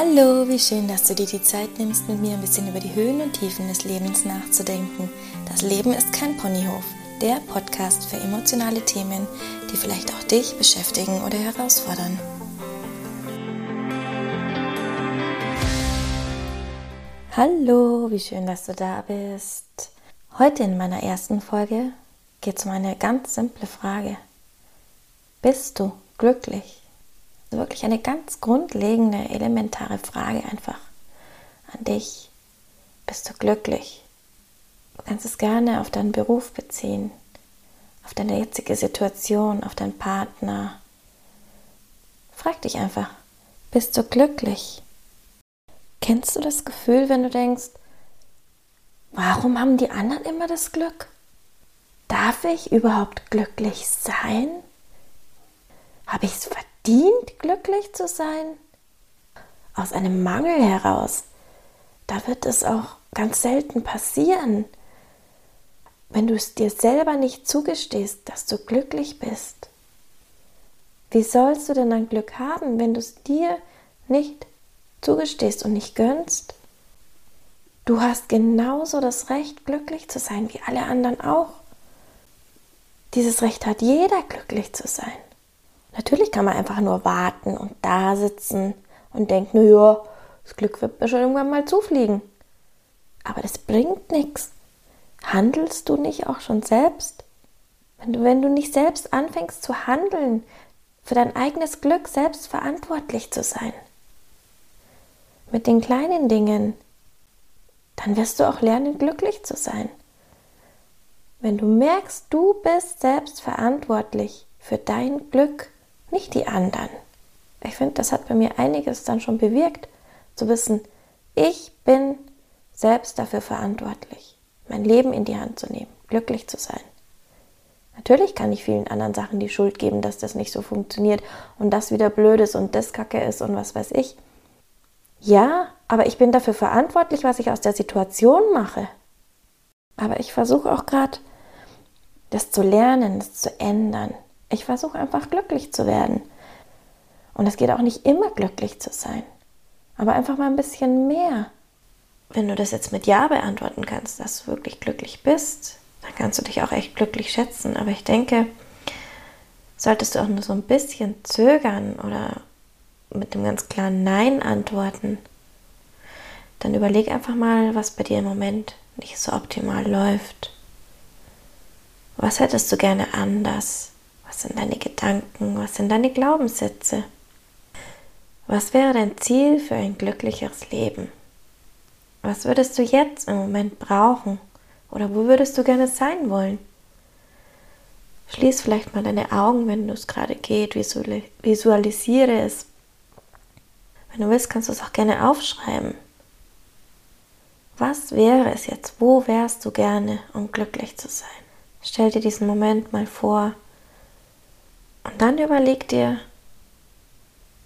Hallo, wie schön, dass du dir die Zeit nimmst, mit mir ein bisschen über die Höhen und Tiefen des Lebens nachzudenken. Das Leben ist kein Ponyhof, der Podcast für emotionale Themen, die vielleicht auch dich beschäftigen oder herausfordern. Hallo, wie schön, dass du da bist. Heute in meiner ersten Folge geht es um eine ganz simple Frage. Bist du glücklich? Wirklich eine ganz grundlegende, elementare Frage einfach an dich. Bist du glücklich? Du kannst es gerne auf deinen Beruf beziehen, auf deine jetzige Situation, auf deinen Partner. Frag dich einfach, bist du glücklich? Kennst du das Gefühl, wenn du denkst, warum haben die anderen immer das Glück? Darf ich überhaupt glücklich sein? Habe ich es verdient? Verdient, glücklich zu sein? Aus einem Mangel heraus. Da wird es auch ganz selten passieren. Wenn du es dir selber nicht zugestehst, dass du glücklich bist. Wie sollst du denn ein Glück haben, wenn du es dir nicht zugestehst und nicht gönnst? Du hast genauso das Recht, glücklich zu sein, wie alle anderen auch. Dieses Recht hat jeder, glücklich zu sein. Natürlich kann man einfach nur warten und da sitzen und denken, naja, das Glück wird mir schon irgendwann mal zufliegen. Aber das bringt nichts. Handelst du nicht auch schon selbst? Wenn du, wenn du nicht selbst anfängst zu handeln, für dein eigenes Glück selbst verantwortlich zu sein, mit den kleinen Dingen, dann wirst du auch lernen, glücklich zu sein. Wenn du merkst, du bist selbst verantwortlich für dein Glück, nicht die anderen. Ich finde, das hat bei mir einiges dann schon bewirkt, zu wissen, ich bin selbst dafür verantwortlich, mein Leben in die Hand zu nehmen, glücklich zu sein. Natürlich kann ich vielen anderen Sachen die Schuld geben, dass das nicht so funktioniert und das wieder blöd ist und das kacke ist und was weiß ich. Ja, aber ich bin dafür verantwortlich, was ich aus der Situation mache. Aber ich versuche auch gerade, das zu lernen, das zu ändern, ich versuche einfach glücklich zu werden. Und es geht auch nicht immer glücklich zu sein, aber einfach mal ein bisschen mehr. Wenn du das jetzt mit Ja beantworten kannst, dass du wirklich glücklich bist, dann kannst du dich auch echt glücklich schätzen. Aber ich denke, solltest du auch nur so ein bisschen zögern oder mit dem ganz klaren Nein antworten, dann überleg einfach mal, was bei dir im Moment nicht so optimal läuft. Was hättest du gerne anders? Was sind deine Gedanken? Was sind deine Glaubenssätze? Was wäre dein Ziel für ein glücklicheres Leben? Was würdest du jetzt im Moment brauchen? Oder wo würdest du gerne sein wollen? Schließ vielleicht mal deine Augen, wenn du es gerade geht, visualisiere es. Wenn du willst, kannst du es auch gerne aufschreiben. Was wäre es jetzt? Wo wärst du gerne, um glücklich zu sein? Stell dir diesen Moment mal vor. Und dann überleg dir,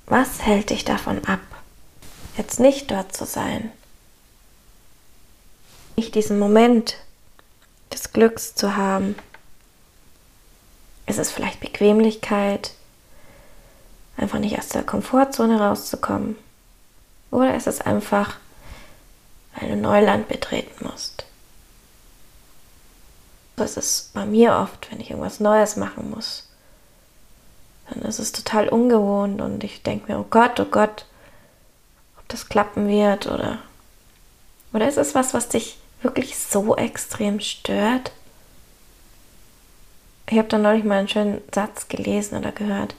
was hält dich davon ab, jetzt nicht dort zu sein, nicht diesen Moment des Glücks zu haben. Ist es vielleicht Bequemlichkeit, einfach nicht aus der Komfortzone rauszukommen? Oder ist es einfach, weil du Neuland betreten musst? Das ist bei mir oft, wenn ich irgendwas Neues machen muss dann ist es total ungewohnt und ich denke mir, oh Gott, oh Gott, ob das klappen wird oder oder ist es was, was dich wirklich so extrem stört? Ich habe da neulich mal einen schönen Satz gelesen oder gehört.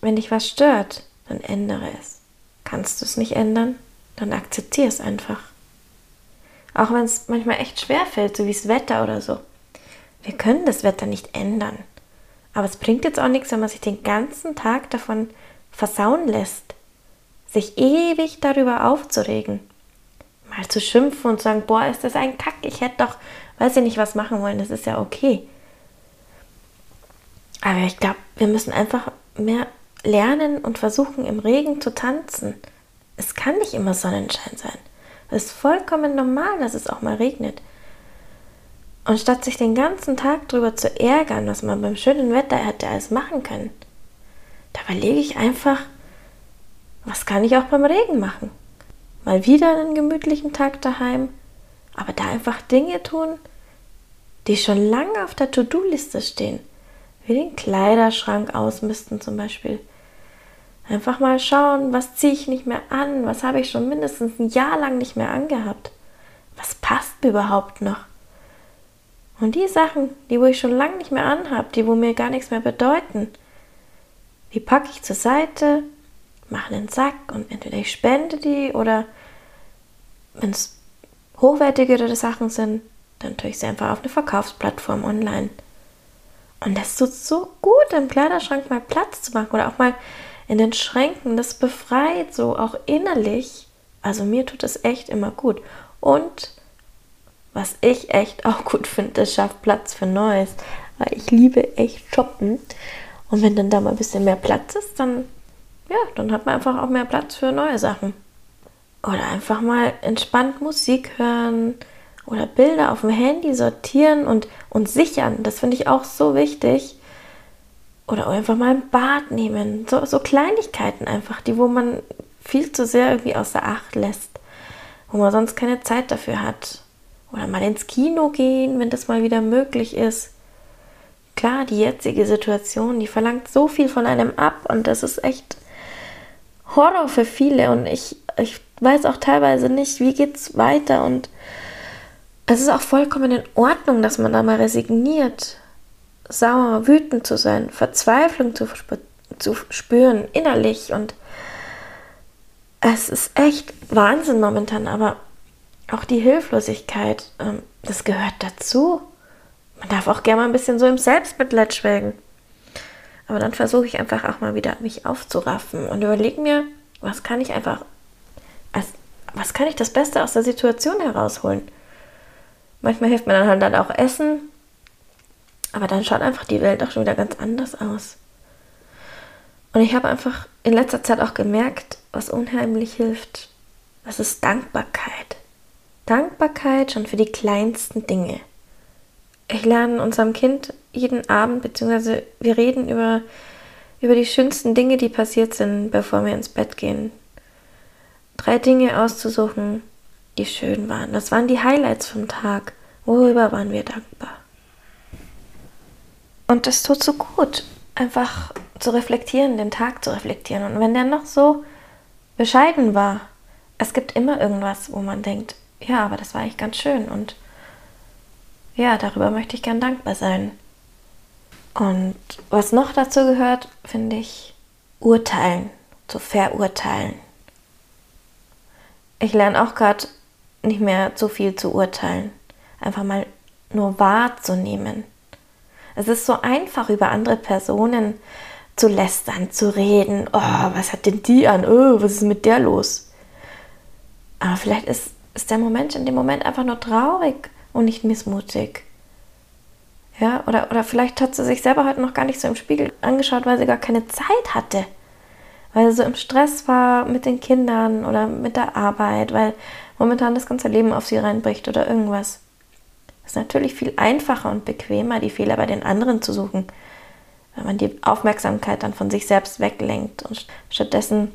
Wenn dich was stört, dann ändere es. Kannst du es nicht ändern, dann akzeptiere es einfach. Auch wenn es manchmal echt schwer fällt, so wie das Wetter oder so. Wir können das Wetter nicht ändern. Aber es bringt jetzt auch nichts, wenn man sich den ganzen Tag davon versauen lässt, sich ewig darüber aufzuregen, mal zu schimpfen und zu sagen, boah, ist das ein Kack, ich hätte doch, weiß ich nicht, was machen wollen, das ist ja okay. Aber ich glaube, wir müssen einfach mehr lernen und versuchen, im Regen zu tanzen. Es kann nicht immer Sonnenschein sein. Es ist vollkommen normal, dass es auch mal regnet. Und statt sich den ganzen Tag darüber zu ärgern, was man beim schönen Wetter hätte alles machen können, da überlege ich einfach, Was kann ich auch beim Regen machen? Mal wieder einen gemütlichen Tag daheim, aber da einfach Dinge tun, die schon lange auf der To-Do-Liste stehen, wie den Kleiderschrank ausmisten zum Beispiel. Einfach mal schauen, was ziehe ich nicht mehr an, was habe ich schon mindestens ein Jahr lang nicht mehr angehabt, was passt mir überhaupt noch. Und die Sachen, die wo ich schon lange nicht mehr anhabe, die wo mir gar nichts mehr bedeuten, die packe ich zur Seite, mache einen Sack und entweder ich spende die oder wenn es hochwertigere Sachen sind, dann tue ich sie einfach auf eine Verkaufsplattform online. Und das tut so gut, im Kleiderschrank mal Platz zu machen oder auch mal in den Schränken. Das befreit so auch innerlich. Also mir tut das echt immer gut. Und was ich echt auch gut finde, das schafft Platz für Neues. Weil ich liebe echt shoppen. Und wenn dann da mal ein bisschen mehr Platz ist, dann, ja, dann hat man einfach auch mehr Platz für neue Sachen. Oder einfach mal entspannt Musik hören oder Bilder auf dem Handy sortieren und, und sichern. Das finde ich auch so wichtig. Oder einfach mal ein Bad nehmen. So, so Kleinigkeiten einfach, die, wo man viel zu sehr irgendwie außer Acht lässt. Wo man sonst keine Zeit dafür hat. Oder mal ins Kino gehen, wenn das mal wieder möglich ist. Klar, die jetzige Situation, die verlangt so viel von einem ab und das ist echt Horror für viele. Und ich, ich weiß auch teilweise nicht, wie geht's weiter. Und es ist auch vollkommen in Ordnung, dass man da mal resigniert, sauer, wütend zu sein, Verzweiflung zu, zu spüren, innerlich. Und es ist echt Wahnsinn momentan, aber auch die Hilflosigkeit, ähm, das gehört dazu. Man darf auch gerne mal ein bisschen so im Selbstmitleid schwelgen. Aber dann versuche ich einfach auch mal wieder mich aufzuraffen und überlege mir, was kann ich einfach, als, was kann ich das Beste aus der Situation herausholen? Manchmal hilft mir dann halt dann auch Essen, aber dann schaut einfach die Welt auch schon wieder ganz anders aus. Und ich habe einfach in letzter Zeit auch gemerkt, was unheimlich hilft. Das ist Dankbarkeit. Dankbarkeit schon für die kleinsten Dinge. Ich lerne unserem Kind jeden Abend, beziehungsweise wir reden über, über die schönsten Dinge, die passiert sind, bevor wir ins Bett gehen. Drei Dinge auszusuchen, die schön waren. Das waren die Highlights vom Tag. Worüber waren wir dankbar? Und das tut so gut, einfach zu reflektieren, den Tag zu reflektieren. Und wenn der noch so bescheiden war, es gibt immer irgendwas, wo man denkt, ja, aber das war eigentlich ganz schön und ja, darüber möchte ich gern dankbar sein. Und was noch dazu gehört, finde ich, urteilen, zu verurteilen. Ich lerne auch gerade nicht mehr zu viel zu urteilen, einfach mal nur wahrzunehmen. Es ist so einfach, über andere Personen zu lästern, zu reden. Oh, was hat denn die an? Oh, was ist mit der los? Aber vielleicht ist ist der Moment in dem Moment einfach nur traurig und nicht missmutig. Ja, oder, oder vielleicht hat sie sich selber heute noch gar nicht so im Spiegel angeschaut, weil sie gar keine Zeit hatte. Weil sie so im Stress war mit den Kindern oder mit der Arbeit, weil momentan das ganze Leben auf sie reinbricht oder irgendwas. Es ist natürlich viel einfacher und bequemer, die Fehler bei den anderen zu suchen, wenn man die Aufmerksamkeit dann von sich selbst weglenkt und stattdessen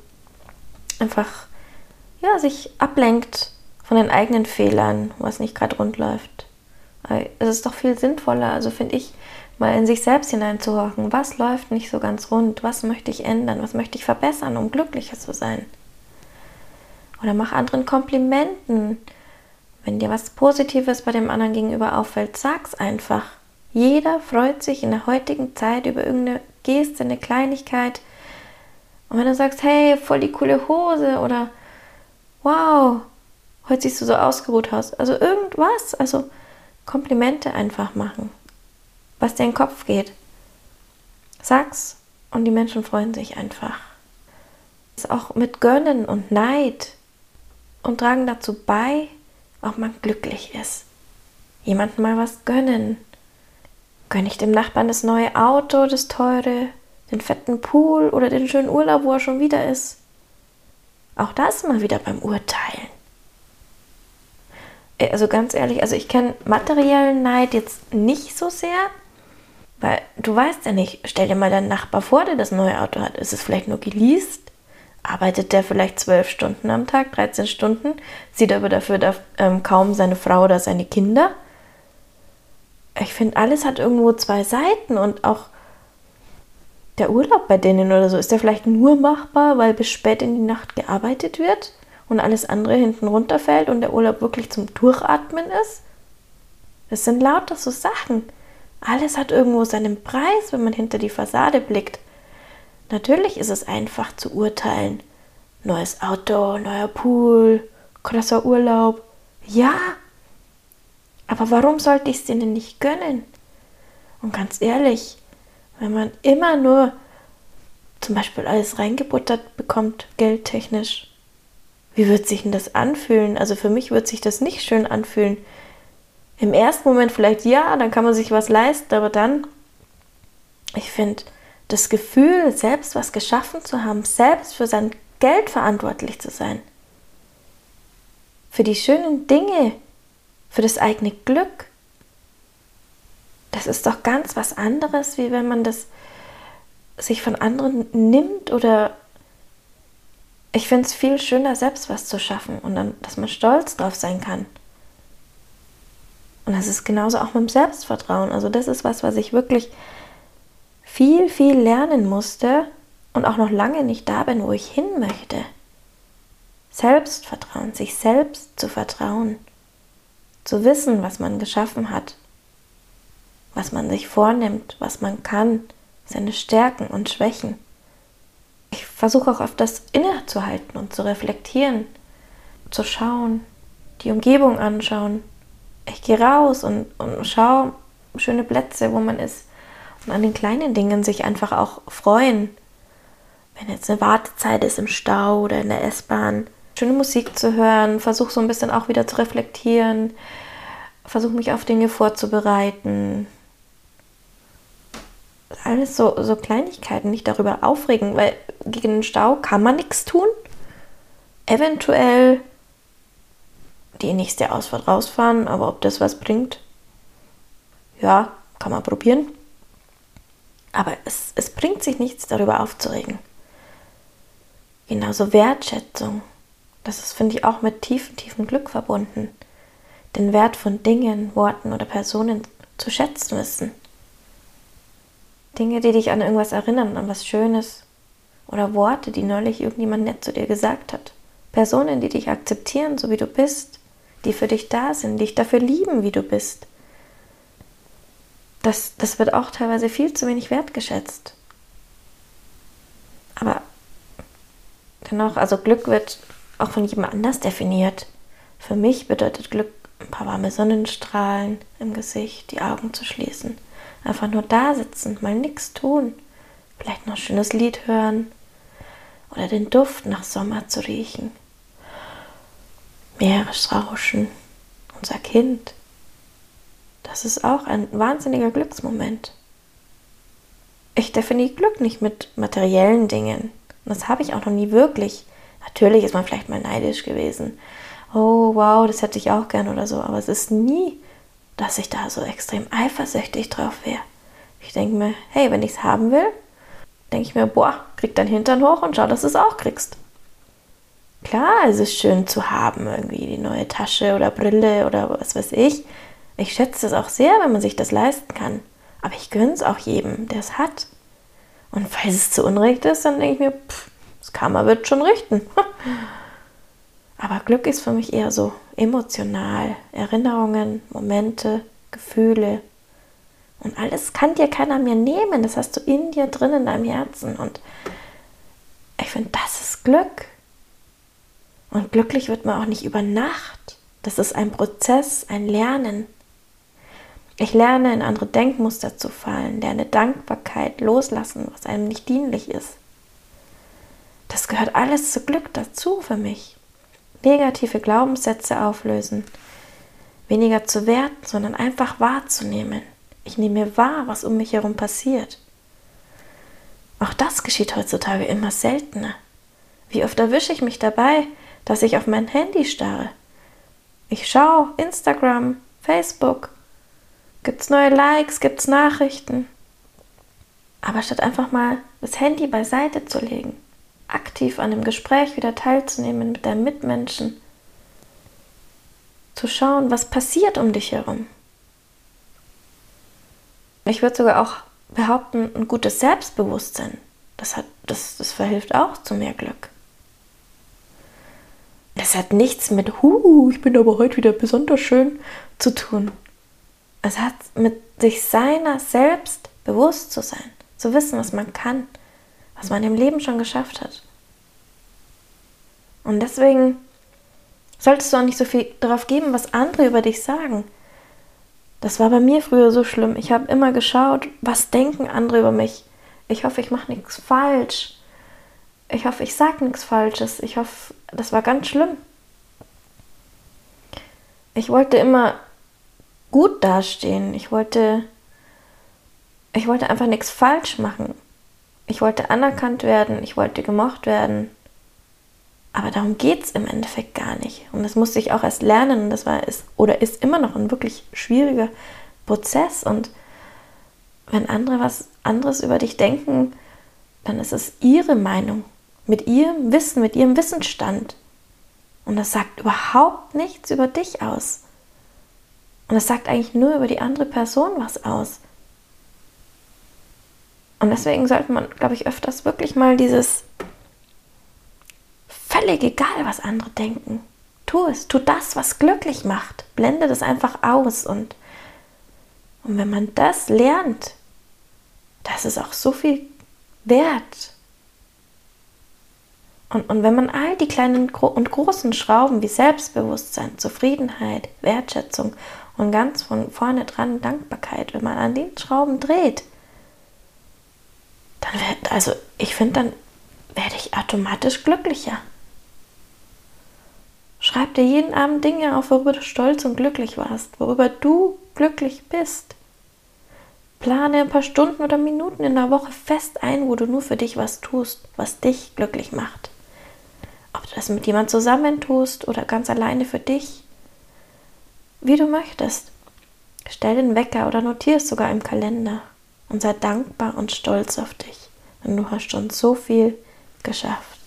einfach ja, sich ablenkt von den eigenen Fehlern, was nicht gerade rund läuft. Es ist doch viel sinnvoller, also finde ich, mal in sich selbst hineinzuhorchen. Was läuft nicht so ganz rund? Was möchte ich ändern? Was möchte ich verbessern, um glücklicher zu sein? Oder mach anderen Komplimenten. Wenn dir was Positives bei dem anderen gegenüber auffällt, sag's einfach. Jeder freut sich in der heutigen Zeit über irgendeine Geste, eine Kleinigkeit. Und wenn du sagst, hey, voll die coole Hose oder wow, heute siehst du so ausgeruht aus. Also irgendwas, also Komplimente einfach machen, was dir in den Kopf geht. Sag's und die Menschen freuen sich einfach. Ist auch mit Gönnen und Neid und tragen dazu bei, ob man glücklich ist. Jemandem mal was gönnen. Gönne ich dem Nachbarn das neue Auto, das teure, den fetten Pool oder den schönen Urlaub, wo er schon wieder ist. Auch das mal wieder beim Urteilen. Äh, also ganz ehrlich, also ich kenne materiellen Neid jetzt nicht so sehr, weil du weißt ja nicht, stell dir mal deinen Nachbar vor, der das neue Auto hat. Ist es vielleicht nur geleast? arbeitet der vielleicht zwölf Stunden am Tag, 13 Stunden, sieht aber dafür da, ähm, kaum seine Frau oder seine Kinder. Ich finde, alles hat irgendwo zwei Seiten und auch der Urlaub bei denen oder so, ist der vielleicht nur machbar, weil bis spät in die Nacht gearbeitet wird und alles andere hinten runterfällt und der Urlaub wirklich zum Durchatmen ist? Das sind lauter so Sachen. Alles hat irgendwo seinen Preis, wenn man hinter die Fassade blickt. Natürlich ist es einfach zu urteilen. Neues Auto, neuer Pool, krasser Urlaub. Ja. Aber warum sollte ich es denen nicht gönnen? Und ganz ehrlich, wenn man immer nur zum Beispiel alles reingebuttert bekommt, geldtechnisch, wie wird sich denn das anfühlen? Also für mich wird sich das nicht schön anfühlen. Im ersten Moment vielleicht ja, dann kann man sich was leisten, aber dann, ich finde, das Gefühl, selbst was geschaffen zu haben, selbst für sein Geld verantwortlich zu sein, für die schönen Dinge, für das eigene Glück, das ist doch ganz was anderes, wie wenn man das sich von anderen nimmt oder ich finde es viel schöner, selbst was zu schaffen und dann, dass man stolz drauf sein kann. Und das ist genauso auch mit dem Selbstvertrauen. Also das ist was, was ich wirklich viel, viel lernen musste und auch noch lange nicht da bin, wo ich hin möchte. Selbstvertrauen, sich selbst zu vertrauen, zu wissen, was man geschaffen hat, was man sich vornimmt, was man kann, seine Stärken und Schwächen. Ich versuche auch oft das innezuhalten und zu reflektieren, zu schauen, die Umgebung anschauen, ich gehe raus und, und schaue schöne Plätze, wo man ist. Und an den kleinen Dingen sich einfach auch freuen. Wenn jetzt eine Wartezeit ist im Stau oder in der S-Bahn, schöne Musik zu hören, versuche so ein bisschen auch wieder zu reflektieren, versuche mich auf Dinge vorzubereiten. Alles so, so Kleinigkeiten, nicht darüber aufregen, weil gegen den Stau kann man nichts tun. Eventuell die nächste Ausfahrt rausfahren, aber ob das was bringt, ja, kann man probieren. Aber es, es bringt sich nichts, darüber aufzuregen. Genauso Wertschätzung. Das ist, finde ich, auch mit tiefem, tiefem Glück verbunden. Den Wert von Dingen, Worten oder Personen zu schätzen wissen. Dinge, die dich an irgendwas erinnern, an was Schönes. Oder Worte, die neulich irgendjemand nett zu dir gesagt hat. Personen, die dich akzeptieren, so wie du bist die für dich da sind, dich dafür lieben, wie du bist. Das, das wird auch teilweise viel zu wenig wertgeschätzt. Aber dennoch, also Glück wird auch von jedem anders definiert. Für mich bedeutet Glück ein paar warme Sonnenstrahlen im Gesicht, die Augen zu schließen. Einfach nur da sitzen, mal nichts tun. Vielleicht noch ein schönes Lied hören oder den Duft nach Sommer zu riechen. Meeresrauschen, unser Kind. Das ist auch ein wahnsinniger Glücksmoment. Ich definiere Glück nicht mit materiellen Dingen. Und das habe ich auch noch nie wirklich. Natürlich ist man vielleicht mal neidisch gewesen. Oh, wow, das hätte ich auch gern oder so. Aber es ist nie, dass ich da so extrem eifersüchtig drauf wäre. Ich denke mir, hey, wenn ich es haben will, denke ich mir, boah, krieg dein Hintern hoch und schau, dass du es auch kriegst. Klar, es ist schön zu haben, irgendwie die neue Tasche oder Brille oder was weiß ich. Ich schätze es auch sehr, wenn man sich das leisten kann. Aber ich gönne es auch jedem, der es hat. Und falls es zu Unrecht ist, dann denke ich mir, pff, das Karma wird schon richten. Aber Glück ist für mich eher so emotional. Erinnerungen, Momente, Gefühle. Und alles kann dir keiner mehr nehmen. Das hast du in dir drin, in deinem Herzen. Und ich finde, das ist Glück. Und glücklich wird man auch nicht über Nacht. Das ist ein Prozess, ein Lernen. Ich lerne, in andere Denkmuster zu fallen, lerne Dankbarkeit loslassen, was einem nicht dienlich ist. Das gehört alles zu Glück dazu für mich. Negative Glaubenssätze auflösen, weniger zu werten, sondern einfach wahrzunehmen. Ich nehme wahr, was um mich herum passiert. Auch das geschieht heutzutage immer seltener. Wie oft erwische ich mich dabei, dass ich auf mein Handy starre. Ich schaue Instagram, Facebook, gibt es neue Likes, gibt es Nachrichten. Aber statt einfach mal das Handy beiseite zu legen, aktiv an dem Gespräch wieder teilzunehmen mit deinen Mitmenschen, zu schauen, was passiert um dich herum. Ich würde sogar auch behaupten, ein gutes Selbstbewusstsein, das, hat, das, das verhilft auch zu mehr Glück. Das hat nichts mit, hu, ich bin aber heute wieder besonders schön zu tun. Es hat mit sich seiner selbst bewusst zu sein, zu wissen, was man kann, was man im Leben schon geschafft hat. Und deswegen solltest du auch nicht so viel darauf geben, was andere über dich sagen. Das war bei mir früher so schlimm. Ich habe immer geschaut, was denken andere über mich. Ich hoffe, ich mache nichts falsch. Ich hoffe, ich sage nichts Falsches. Ich hoffe, das war ganz schlimm. Ich wollte immer gut dastehen. Ich wollte, ich wollte einfach nichts falsch machen. Ich wollte anerkannt werden. Ich wollte gemocht werden. Aber darum geht es im Endeffekt gar nicht. Und das musste ich auch erst lernen. Und das war ist oder ist immer noch ein wirklich schwieriger Prozess. Und wenn andere was anderes über dich denken, dann ist es ihre Meinung. Mit ihrem Wissen, mit ihrem Wissensstand. Und das sagt überhaupt nichts über dich aus. Und das sagt eigentlich nur über die andere Person was aus. Und deswegen sollte man, glaube ich, öfters wirklich mal dieses völlig egal, was andere denken. Tu es, tu das, was glücklich macht. Blende das einfach aus. Und, und wenn man das lernt, das ist auch so viel wert. Und, und wenn man all die kleinen und großen Schrauben wie Selbstbewusstsein, Zufriedenheit, Wertschätzung und ganz von vorne dran Dankbarkeit, wenn man an den Schrauben dreht, dann wird, also ich finde, dann werde ich automatisch glücklicher. Schreib dir jeden Abend Dinge auf, worüber du stolz und glücklich warst, worüber du glücklich bist. Plane ein paar Stunden oder Minuten in der Woche fest ein, wo du nur für dich was tust, was dich glücklich macht. Ob du das mit jemand zusammen tust oder ganz alleine für dich, wie du möchtest. Stell den Wecker oder notier es sogar im Kalender und sei dankbar und stolz auf dich, denn du hast schon so viel geschafft.